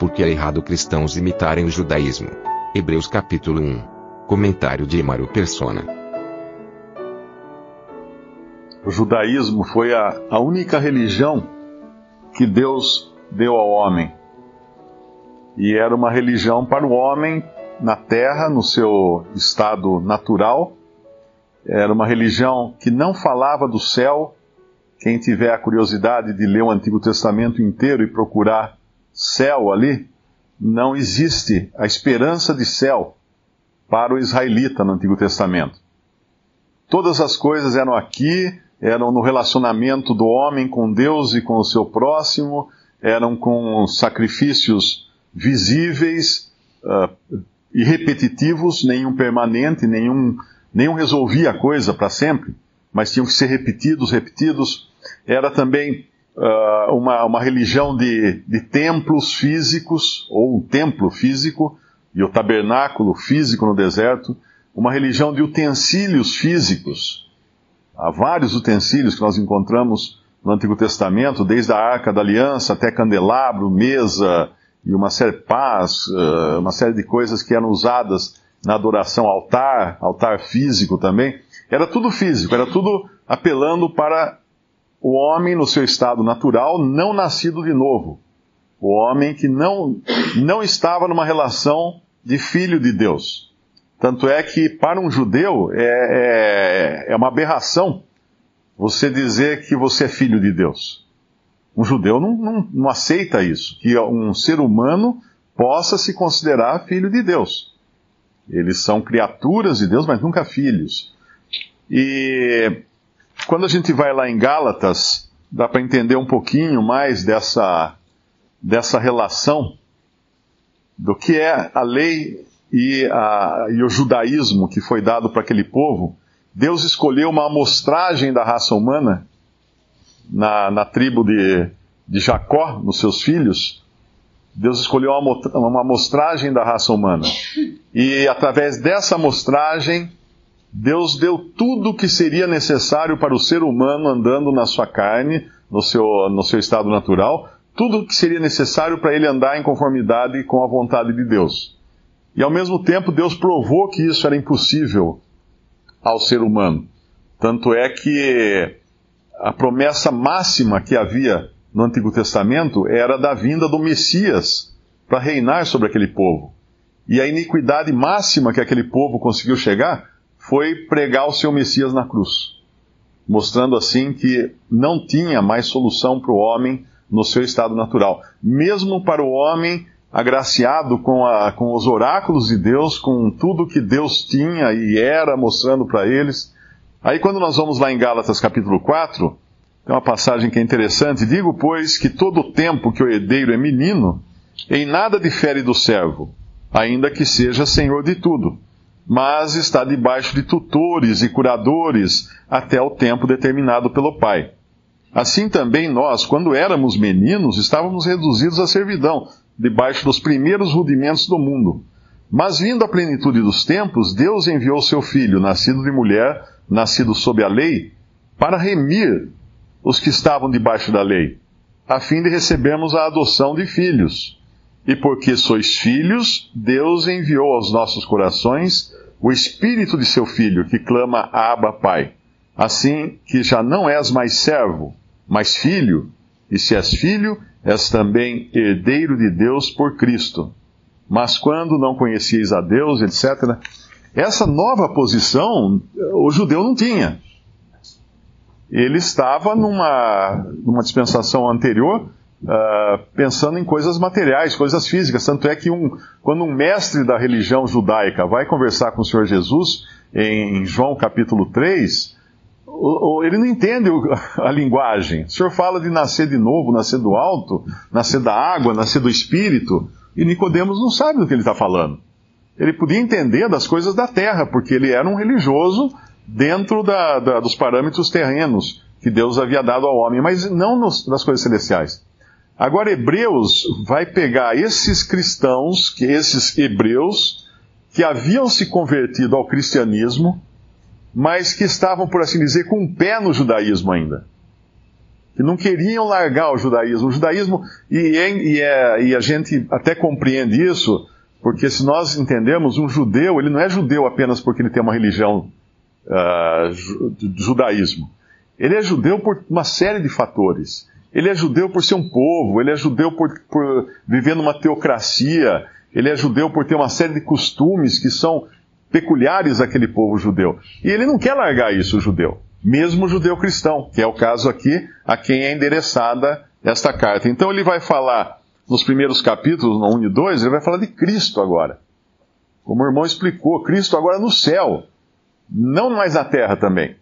Porque é errado cristãos imitarem o judaísmo. Hebreus capítulo 1. Comentário de Emaro Persona. O judaísmo foi a, a única religião que Deus deu ao homem. E era uma religião para o homem na terra, no seu estado natural. Era uma religião que não falava do céu. Quem tiver a curiosidade de ler o Antigo Testamento inteiro e procurar céu ali, não existe a esperança de céu para o israelita no Antigo Testamento. Todas as coisas eram aqui, eram no relacionamento do homem com Deus e com o seu próximo, eram com sacrifícios visíveis uh, e repetitivos, nenhum permanente, nenhum, nenhum resolvia a coisa para sempre, mas tinham que ser repetidos, repetidos. Era também uh, uma, uma religião de, de templos físicos, ou um templo físico, e o tabernáculo físico no deserto, uma religião de utensílios físicos. Há vários utensílios que nós encontramos no Antigo Testamento, desde a Arca da Aliança até candelabro, mesa e uma série de uh, uma série de coisas que eram usadas na adoração altar, altar físico também. Era tudo físico, era tudo apelando para o homem no seu estado natural, não nascido de novo. O homem que não, não estava numa relação de filho de Deus. Tanto é que, para um judeu, é, é, é uma aberração você dizer que você é filho de Deus. Um judeu não, não, não aceita isso, que um ser humano possa se considerar filho de Deus. Eles são criaturas de Deus, mas nunca filhos. E quando a gente vai lá em Gálatas, dá para entender um pouquinho mais dessa, dessa relação do que é a lei e, a, e o judaísmo que foi dado para aquele povo. Deus escolheu uma amostragem da raça humana na, na tribo de, de Jacó, nos seus filhos. Deus escolheu uma, uma amostragem da raça humana. E através dessa amostragem, Deus deu tudo o que seria necessário para o ser humano andando na sua carne, no seu, no seu estado natural, tudo o que seria necessário para ele andar em conformidade com a vontade de Deus. E ao mesmo tempo, Deus provou que isso era impossível ao ser humano. Tanto é que a promessa máxima que havia no Antigo Testamento era da vinda do Messias para reinar sobre aquele povo. E a iniquidade máxima que aquele povo conseguiu chegar foi pregar o seu Messias na cruz, mostrando assim que não tinha mais solução para o homem no seu estado natural. Mesmo para o homem agraciado com, a, com os oráculos de Deus, com tudo que Deus tinha e era mostrando para eles. Aí quando nós vamos lá em Gálatas capítulo 4, tem uma passagem que é interessante. Digo, pois, que todo o tempo que o herdeiro é menino, em nada difere do servo, ainda que seja senhor de tudo mas está debaixo de tutores e curadores até o tempo determinado pelo Pai. Assim também nós, quando éramos meninos, estávamos reduzidos à servidão, debaixo dos primeiros rudimentos do mundo. Mas vindo a plenitude dos tempos, Deus enviou seu Filho, nascido de mulher, nascido sob a lei, para remir os que estavam debaixo da lei, a fim de recebermos a adoção de filhos. E porque sois filhos, Deus enviou aos nossos corações o espírito de seu filho, que clama Abba, Pai. Assim que já não és mais servo, mas filho, e se és filho, és também herdeiro de Deus por Cristo. Mas quando não conhecieis a Deus, etc., essa nova posição o judeu não tinha. Ele estava numa, numa dispensação anterior uh, pensando em coisas materiais, coisas físicas. Tanto é que um, quando um mestre da religião judaica vai conversar com o Senhor Jesus, em João capítulo 3, ele não entende a linguagem. O senhor fala de nascer de novo, nascer do alto, nascer da água, nascer do espírito, e Nicodemos não sabe do que ele está falando. Ele podia entender das coisas da terra, porque ele era um religioso dentro da, da, dos parâmetros terrenos que Deus havia dado ao homem, mas não nos, coisas celestiais. Agora, Hebreus vai pegar esses cristãos, que esses hebreus, que haviam se convertido ao cristianismo, mas que estavam, por assim dizer, com um pé no judaísmo ainda. Que não queriam largar o judaísmo. O judaísmo, e, e, é, e a gente até compreende isso, porque se nós entendemos, um judeu, ele não é judeu apenas porque ele tem uma religião uh, judaísmo. Ele é judeu por uma série de fatores. Ele é judeu por ser um povo, ele é judeu por, por viver numa teocracia, ele é judeu por ter uma série de costumes que são peculiares àquele povo judeu. E ele não quer largar isso, o judeu. Mesmo o judeu cristão, que é o caso aqui, a quem é endereçada esta carta. Então ele vai falar, nos primeiros capítulos, no 1 e 2, ele vai falar de Cristo agora. Como o irmão explicou, Cristo agora no céu, não mais na terra também.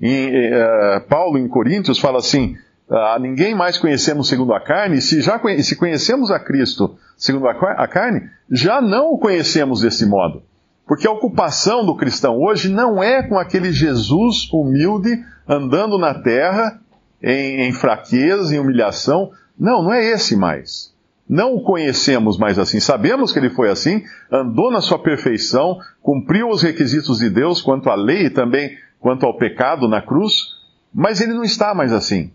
E, uh, Paulo em Coríntios fala assim: a ninguém mais conhecemos segundo a carne, se já se conhecemos a Cristo segundo a carne, já não o conhecemos desse modo. Porque a ocupação do cristão hoje não é com aquele Jesus humilde andando na terra em, em fraqueza, em humilhação. Não, não é esse mais. Não o conhecemos mais assim. Sabemos que ele foi assim, andou na sua perfeição, cumpriu os requisitos de Deus quanto à lei e também quanto ao pecado na cruz, mas ele não está mais assim.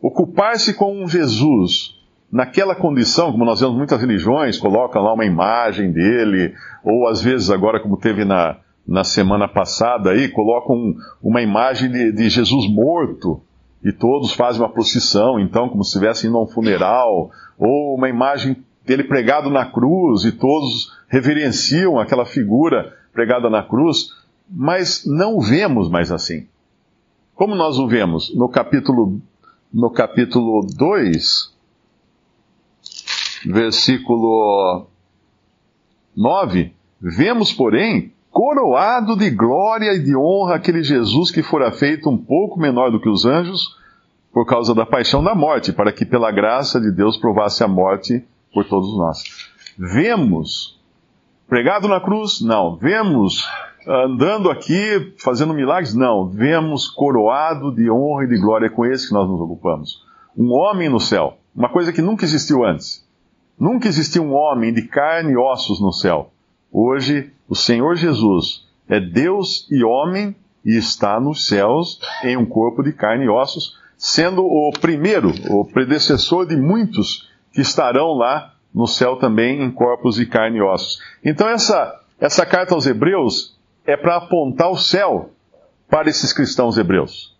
Ocupar-se com Jesus naquela condição, como nós vemos muitas religiões, colocam lá uma imagem dele, ou às vezes agora, como teve na, na semana passada aí, colocam uma imagem de, de Jesus morto, e todos fazem uma procissão, então, como se estivessem indo a um funeral, ou uma imagem dele pregado na cruz, e todos reverenciam aquela figura pregada na cruz, mas não vemos mais assim. Como nós o vemos? No capítulo no capítulo 2, versículo 9, vemos, porém, coroado de glória e de honra aquele Jesus que fora feito um pouco menor do que os anjos, por causa da paixão da morte, para que pela graça de Deus provasse a morte por todos nós. Vemos, pregado na cruz? Não. Vemos andando aqui, fazendo milagres? Não. Vemos coroado de honra e de glória com esse que nós nos ocupamos. Um homem no céu. Uma coisa que nunca existiu antes. Nunca existiu um homem de carne e ossos no céu. Hoje, o Senhor Jesus é Deus e homem e está nos céus em um corpo de carne e ossos, sendo o primeiro, o predecessor de muitos que estarão lá no céu também em corpos de carne e ossos. Então, essa, essa carta aos Hebreus é para apontar o céu para esses cristãos hebreus.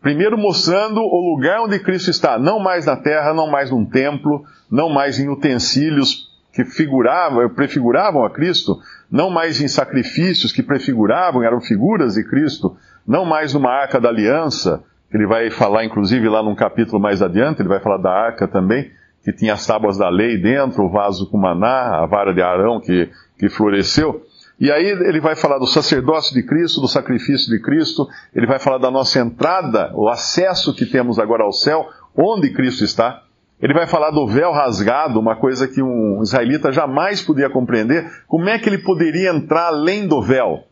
Primeiro mostrando o lugar onde Cristo está, não mais na terra, não mais num templo, não mais em utensílios que figuravam, prefiguravam a Cristo, não mais em sacrifícios que prefiguravam, eram figuras de Cristo, não mais numa arca da aliança, que ele vai falar inclusive lá num capítulo mais adiante, ele vai falar da arca também, que tinha as tábuas da lei dentro, o vaso com maná, a vara de Arão que, que floresceu. E aí ele vai falar do sacerdócio de Cristo, do sacrifício de Cristo, ele vai falar da nossa entrada, o acesso que temos agora ao céu, onde Cristo está. Ele vai falar do véu rasgado, uma coisa que um israelita jamais podia compreender. Como é que ele poderia entrar além do véu?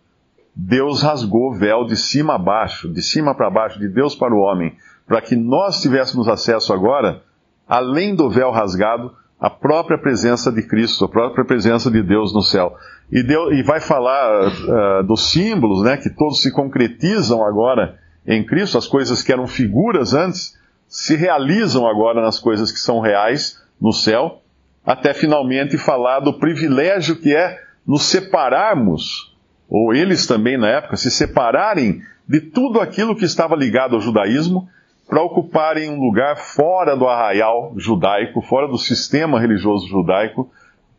Deus rasgou o véu de cima a baixo, de cima para baixo, de Deus para o homem, para que nós tivéssemos acesso agora, além do véu rasgado, à própria presença de Cristo, a própria presença de Deus no céu. E, Deus, e vai falar uh, dos símbolos, né, que todos se concretizam agora em Cristo, as coisas que eram figuras antes, se realizam agora nas coisas que são reais no céu, até finalmente falar do privilégio que é nos separarmos, ou eles também na época, se separarem de tudo aquilo que estava ligado ao judaísmo, para ocuparem um lugar fora do arraial judaico, fora do sistema religioso judaico,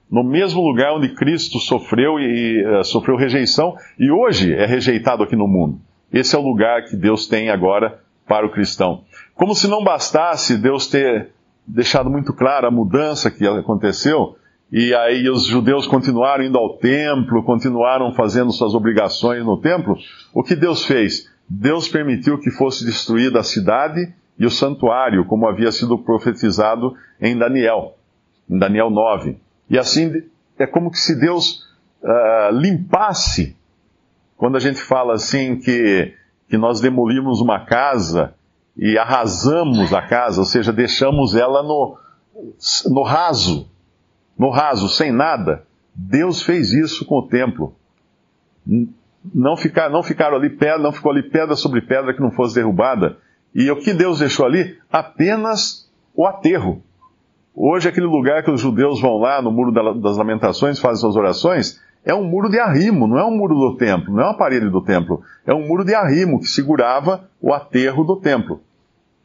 no mesmo lugar onde Cristo sofreu e uh, sofreu rejeição e hoje é rejeitado aqui no mundo. Esse é o lugar que Deus tem agora para o cristão. Como se não bastasse Deus ter deixado muito clara a mudança que aconteceu, e aí os judeus continuaram indo ao templo, continuaram fazendo suas obrigações no templo, o que Deus fez? Deus permitiu que fosse destruída a cidade e o santuário, como havia sido profetizado em Daniel, em Daniel 9. E assim é como se Deus uh, limpasse, quando a gente fala assim que, que nós demolimos uma casa e arrasamos a casa, ou seja, deixamos ela no, no raso, no raso, sem nada. Deus fez isso com o templo. Não, ficar, não ficaram ali pedra, não ficou ali pedra sobre pedra que não fosse derrubada. E o que Deus deixou ali? Apenas o aterro. Hoje, aquele lugar que os judeus vão lá, no Muro das Lamentações, fazem suas orações, é um muro de arrimo, não é um muro do templo, não é uma parede do templo. É um muro de arrimo que segurava o aterro do templo.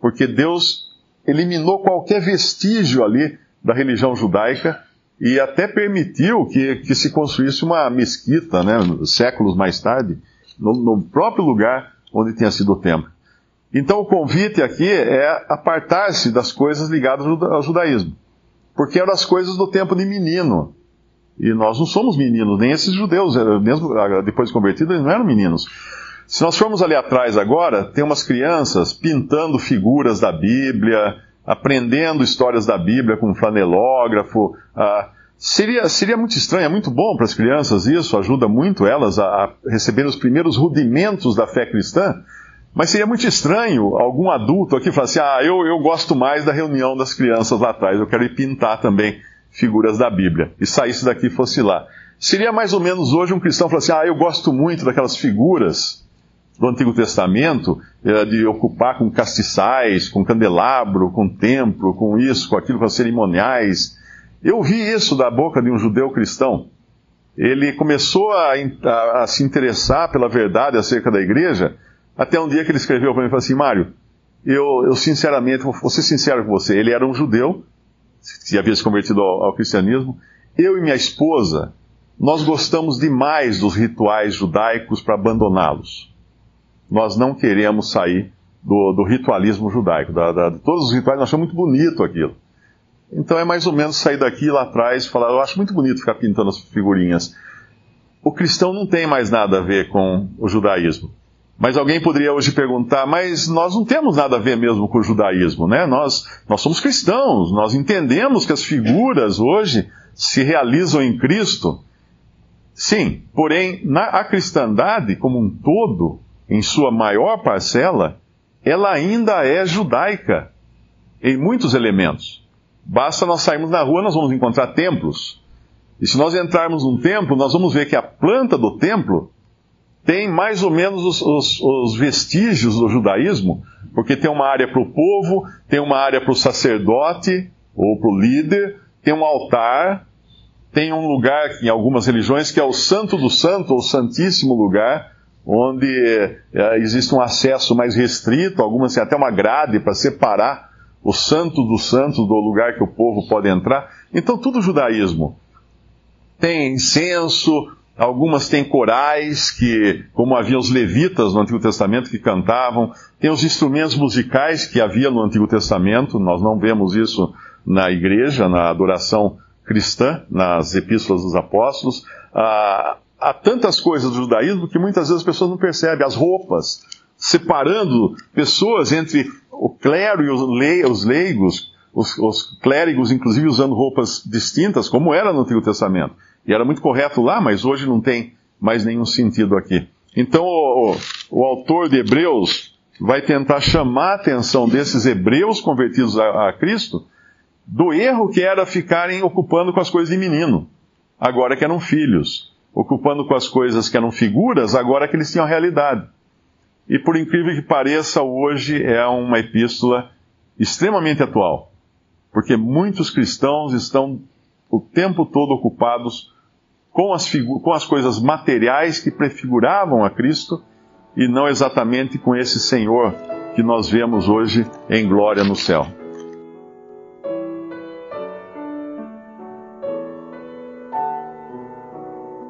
Porque Deus eliminou qualquer vestígio ali da religião judaica e até permitiu que, que se construísse uma mesquita, né, séculos mais tarde, no, no próprio lugar onde tinha sido o templo. Então o convite aqui é apartar-se das coisas ligadas ao judaísmo. Porque eram as coisas do tempo de menino. E nós não somos meninos, nem esses judeus, eh, mesmo ah, depois de convertidos, eles não eram meninos. Se nós formos ali atrás agora, tem umas crianças pintando figuras da Bíblia, aprendendo histórias da Bíblia com um flanelógrafo. Ah, seria, seria muito estranho, é muito bom para as crianças isso, ajuda muito elas a, a receber os primeiros rudimentos da fé cristã. Mas seria muito estranho algum adulto aqui falar assim: ah, eu, eu gosto mais da reunião das crianças lá atrás, eu quero ir pintar também figuras da Bíblia. E saísse daqui e fosse lá. Seria mais ou menos hoje um cristão falar assim: ah, eu gosto muito daquelas figuras do Antigo Testamento, eh, de ocupar com castiçais, com candelabro, com templo, com isso, com aquilo, com cerimoniais. Eu vi isso da boca de um judeu cristão. Ele começou a, a, a se interessar pela verdade acerca da igreja até um dia que ele escreveu para mim e falou assim: Mário, eu, eu sinceramente, vou ser sincero com você, ele era um judeu, que havia se convertido ao, ao cristianismo. Eu e minha esposa, nós gostamos demais dos rituais judaicos para abandoná-los. Nós não queremos sair do, do ritualismo judaico. Da, da, de todos os rituais, nós achamos muito bonito aquilo. Então é mais ou menos sair daqui lá atrás e falar: eu acho muito bonito ficar pintando as figurinhas. O cristão não tem mais nada a ver com o judaísmo. Mas alguém poderia hoje perguntar, mas nós não temos nada a ver mesmo com o judaísmo, né? Nós, nós somos cristãos, nós entendemos que as figuras hoje se realizam em Cristo. Sim, porém, na, a cristandade como um todo, em sua maior parcela, ela ainda é judaica em muitos elementos. Basta nós sairmos na rua, nós vamos encontrar templos. E se nós entrarmos num templo, nós vamos ver que a planta do templo tem mais ou menos os, os, os vestígios do judaísmo, porque tem uma área para o povo, tem uma área para o sacerdote ou para o líder, tem um altar, tem um lugar em algumas religiões que é o Santo do Santo, ou Santíssimo Lugar, onde é, existe um acesso mais restrito, algumas têm até uma grade para separar o Santo do Santo do lugar que o povo pode entrar. Então, tudo judaísmo. Tem incenso, Algumas têm corais, que, como havia os levitas no Antigo Testamento que cantavam, tem os instrumentos musicais que havia no Antigo Testamento, nós não vemos isso na igreja, na adoração cristã, nas epístolas dos apóstolos. Ah, há tantas coisas do judaísmo que muitas vezes as pessoas não percebem. As roupas, separando pessoas entre o clero e os leigos, os, os clérigos, inclusive, usando roupas distintas, como era no Antigo Testamento. E era muito correto lá, mas hoje não tem mais nenhum sentido aqui. Então o, o, o autor de Hebreus vai tentar chamar a atenção desses hebreus convertidos a, a Cristo do erro que era ficarem ocupando com as coisas de menino, agora que eram filhos, ocupando com as coisas que eram figuras, agora que eles tinham realidade. E por incrível que pareça, hoje é uma epístola extremamente atual, porque muitos cristãos estão o tempo todo ocupados com as, com as coisas materiais que prefiguravam a Cristo e não exatamente com esse Senhor que nós vemos hoje em glória no céu.